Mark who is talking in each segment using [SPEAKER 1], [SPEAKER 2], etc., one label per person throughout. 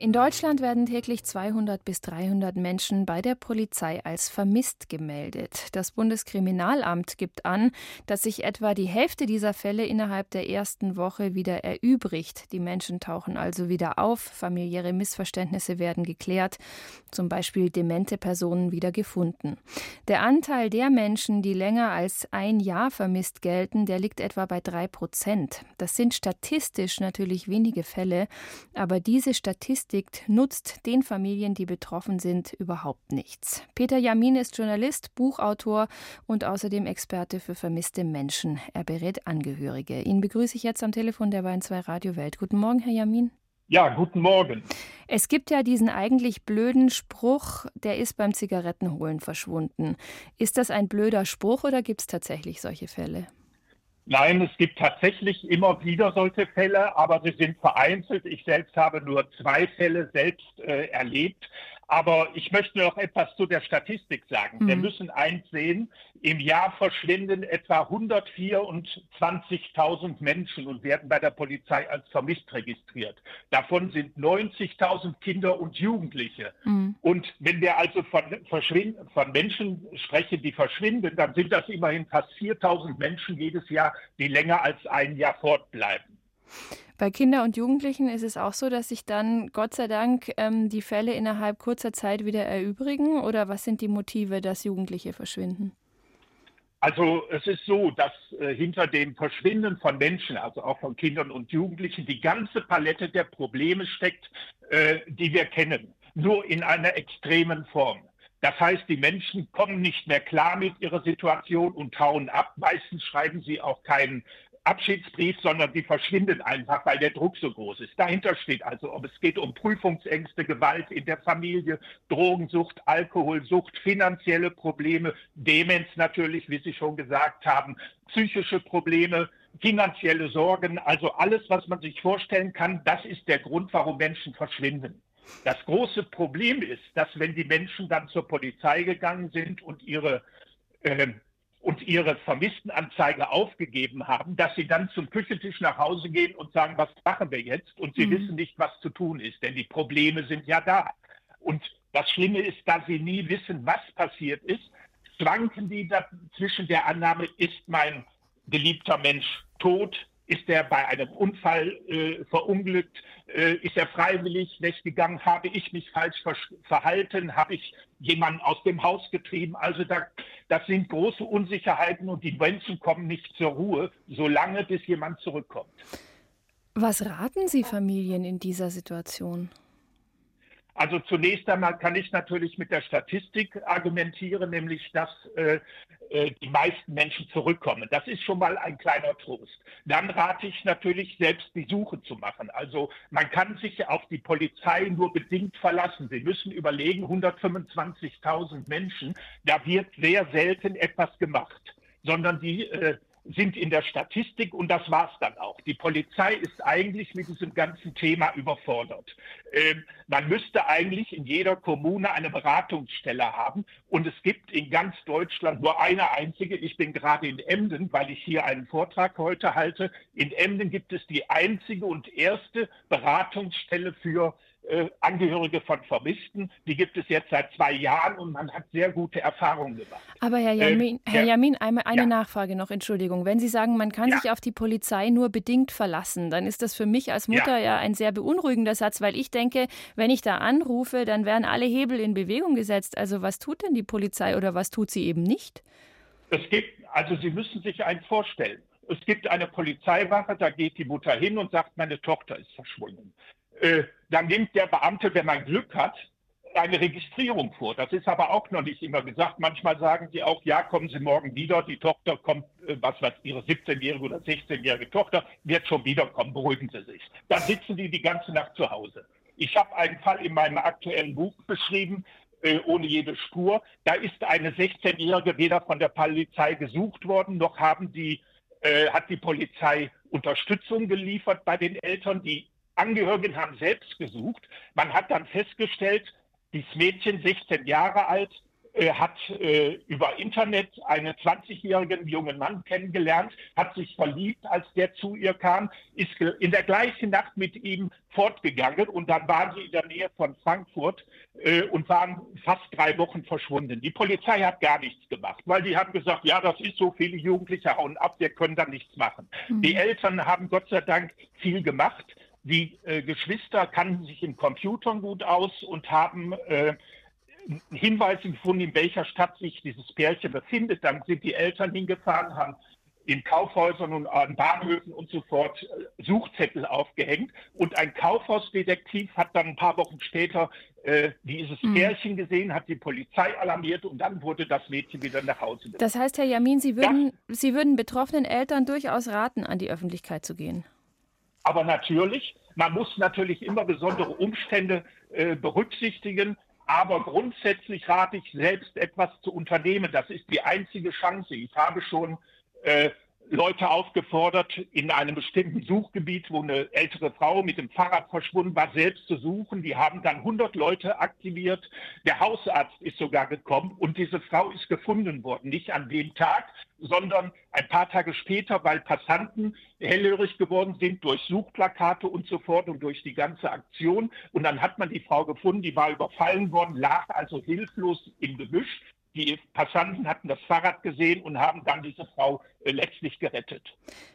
[SPEAKER 1] In Deutschland werden täglich 200 bis 300 Menschen bei der Polizei als vermisst gemeldet. Das Bundeskriminalamt gibt an, dass sich etwa die Hälfte dieser Fälle innerhalb der ersten Woche wieder erübrigt. Die Menschen tauchen also wieder auf, familiäre Missverständnisse werden geklärt, zum Beispiel demente Personen wieder gefunden. Der Anteil der Menschen, die länger als ein Jahr vermisst gelten, der liegt etwa bei drei Prozent. Das sind statistisch natürlich wenige Fälle, aber diese Statistik Statistik nutzt den Familien, die betroffen sind, überhaupt nichts. Peter Jamin ist Journalist, Buchautor und außerdem Experte für vermisste Menschen. Er berät Angehörige. Ihn begrüße ich jetzt am Telefon der Wein 2 Radio Welt. Guten Morgen, Herr Jamin.
[SPEAKER 2] Ja, guten Morgen.
[SPEAKER 1] Es gibt ja diesen eigentlich blöden Spruch, der ist beim Zigarettenholen verschwunden. Ist das ein blöder Spruch oder gibt es tatsächlich solche Fälle?
[SPEAKER 2] Nein, es gibt tatsächlich immer wieder solche Fälle, aber sie sind vereinzelt. Ich selbst habe nur zwei Fälle selbst äh, erlebt. Aber ich möchte noch etwas zu der Statistik sagen. Mhm. Wir müssen eins sehen, im Jahr verschwinden etwa 124.000 Menschen und werden bei der Polizei als vermisst registriert. Davon sind 90.000 Kinder und Jugendliche. Mhm. Und wenn wir also von, von Menschen sprechen, die verschwinden, dann sind das immerhin fast 4.000 Menschen jedes Jahr, die länger als ein Jahr fortbleiben.
[SPEAKER 1] Bei Kindern und Jugendlichen ist es auch so, dass sich dann Gott sei Dank ähm, die Fälle innerhalb kurzer Zeit wieder erübrigen? Oder was sind die Motive, dass Jugendliche verschwinden?
[SPEAKER 2] Also es ist so, dass äh, hinter dem Verschwinden von Menschen, also auch von Kindern und Jugendlichen, die ganze Palette der Probleme steckt, äh, die wir kennen, nur in einer extremen Form. Das heißt, die Menschen kommen nicht mehr klar mit ihrer Situation und hauen ab. Meistens schreiben sie auch keinen Abschiedsbrief, sondern die verschwinden einfach, weil der Druck so groß ist. Dahinter steht also, ob es geht um Prüfungsängste, Gewalt in der Familie, Drogensucht, Alkoholsucht, finanzielle Probleme, Demenz natürlich, wie Sie schon gesagt haben, psychische Probleme, finanzielle Sorgen, also alles, was man sich vorstellen kann, das ist der Grund, warum Menschen verschwinden. Das große Problem ist, dass wenn die Menschen dann zur Polizei gegangen sind und ihre äh, und ihre Vermisstenanzeige aufgegeben haben, dass sie dann zum Küchentisch nach Hause gehen und sagen, was machen wir jetzt? Und sie mhm. wissen nicht, was zu tun ist, denn die Probleme sind ja da. Und das Schlimme ist, dass sie nie wissen, was passiert ist, schwanken die da zwischen der Annahme, ist mein geliebter Mensch tot, ist er bei einem Unfall äh, verunglückt? Äh, ist er freiwillig weggegangen? Habe ich mich falsch verhalten? Habe ich jemanden aus dem Haus getrieben? Also da, das sind große Unsicherheiten und die Menschen kommen nicht zur Ruhe, solange bis jemand zurückkommt.
[SPEAKER 1] Was raten Sie Familien in dieser Situation?
[SPEAKER 2] Also zunächst einmal kann ich natürlich mit der Statistik argumentieren, nämlich dass äh, äh, die meisten Menschen zurückkommen. Das ist schon mal ein kleiner Trost. Dann rate ich natürlich, selbst die Suche zu machen. Also man kann sich auf die Polizei nur bedingt verlassen. Sie müssen überlegen, 125.000 Menschen, da wird sehr selten etwas gemacht, sondern die äh, sind in der Statistik und das war's dann auch. Die Polizei ist eigentlich mit diesem ganzen Thema überfordert. Ähm, man müsste eigentlich in jeder Kommune eine Beratungsstelle haben und es gibt in ganz Deutschland nur eine einzige. Ich bin gerade in Emden, weil ich hier einen Vortrag heute halte. In Emden gibt es die einzige und erste Beratungsstelle für äh, Angehörige von Vermissten. Die gibt es jetzt seit zwei Jahren und man hat sehr gute Erfahrungen gemacht.
[SPEAKER 1] Aber Herr Jamin, ähm, Herr Jamin einmal eine ja. Nachfrage noch, Entschuldigung. Wenn Sie sagen, man kann ja. sich auf die Polizei nur bedingt verlassen, dann ist das für mich als Mutter ja. ja ein sehr beunruhigender Satz, weil ich denke, wenn ich da anrufe, dann werden alle Hebel in Bewegung gesetzt. Also was tut denn die Polizei oder was tut sie eben nicht?
[SPEAKER 2] Es gibt, also Sie müssen sich eins vorstellen. Es gibt eine Polizeiwache, da geht die Mutter hin und sagt, meine Tochter ist verschwunden. Äh, dann nimmt der Beamte, wenn man Glück hat, eine Registrierung vor. Das ist aber auch noch nicht immer gesagt. Manchmal sagen sie auch, ja, kommen Sie morgen wieder. Die Tochter kommt, äh, was weiß Ihre 17-jährige oder 16-jährige Tochter wird schon wiederkommen. Beruhigen Sie sich. Dann sitzen die die ganze Nacht zu Hause. Ich habe einen Fall in meinem aktuellen Buch beschrieben, äh, ohne jede Spur. Da ist eine 16-jährige weder von der Polizei gesucht worden, noch haben die, äh, hat die Polizei Unterstützung geliefert bei den Eltern. Die Angehörigen haben selbst gesucht. Man hat dann festgestellt, dieses Mädchen, 16 Jahre alt, äh, hat äh, über Internet einen 20-jährigen jungen Mann kennengelernt, hat sich verliebt, als der zu ihr kam, ist in der gleichen Nacht mit ihm fortgegangen und dann waren sie in der Nähe von Frankfurt äh, und waren fast drei Wochen verschwunden. Die Polizei hat gar nichts gemacht, weil die haben gesagt, ja, das ist so, viele Jugendliche hauen ab, wir können da nichts machen. Mhm. Die Eltern haben Gott sei Dank viel gemacht. Die äh, Geschwister kannten sich in Computern gut aus und haben äh, Hinweise gefunden, in welcher Stadt sich dieses Pärchen befindet. Dann sind die Eltern hingefahren, haben in Kaufhäusern und an Bahnhöfen und so fort äh, Suchzettel aufgehängt. Und ein Kaufhausdetektiv hat dann ein paar Wochen später äh, dieses mhm. Pärchen gesehen, hat die Polizei alarmiert und dann wurde das Mädchen wieder nach Hause gebracht.
[SPEAKER 1] Das heißt, Herr Jamin, Sie würden, ja. Sie würden betroffenen Eltern durchaus raten, an die Öffentlichkeit zu gehen.
[SPEAKER 2] Aber natürlich, man muss natürlich immer besondere Umstände äh, berücksichtigen. Aber grundsätzlich rate ich selbst etwas zu unternehmen. Das ist die einzige Chance. Ich habe schon äh, Leute aufgefordert, in einem bestimmten Suchgebiet, wo eine ältere Frau mit dem Fahrrad verschwunden war, selbst zu suchen. Die haben dann 100 Leute aktiviert. Der Hausarzt ist sogar gekommen und diese Frau ist gefunden worden. Nicht an dem Tag, sondern ein paar Tage später, weil Passanten hellhörig geworden sind durch Suchplakate und so fort und durch die ganze Aktion. Und dann hat man die Frau gefunden, die war überfallen worden, lag also hilflos im Gebüsch. Die Passanten hatten das Fahrrad gesehen und haben dann diese Frau äh, letztlich gerettet.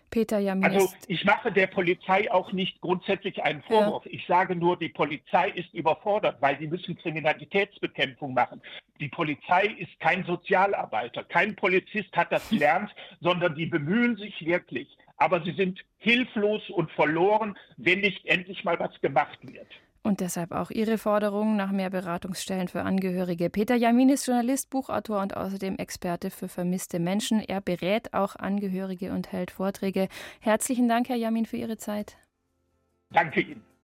[SPEAKER 1] Peter Jamin.
[SPEAKER 2] Also ich mache der Polizei auch nicht grundsätzlich einen Vorwurf. Ja. Ich sage nur, die Polizei ist überfordert, weil sie müssen Kriminalitätsbekämpfung machen. Die Polizei ist kein Sozialarbeiter, kein Polizist hat das gelernt, sondern die bemühen sich wirklich. Aber sie sind hilflos und verloren, wenn nicht endlich mal was gemacht wird.
[SPEAKER 1] Und deshalb auch Ihre Forderung nach mehr Beratungsstellen für Angehörige. Peter Jamin ist Journalist, Buchautor und außerdem Experte für vermisste Menschen. Er berät auch Angehörige und hält Vorträge. Herzlichen Dank, Herr Jamin, für Ihre Zeit.
[SPEAKER 2] Danke Ihnen.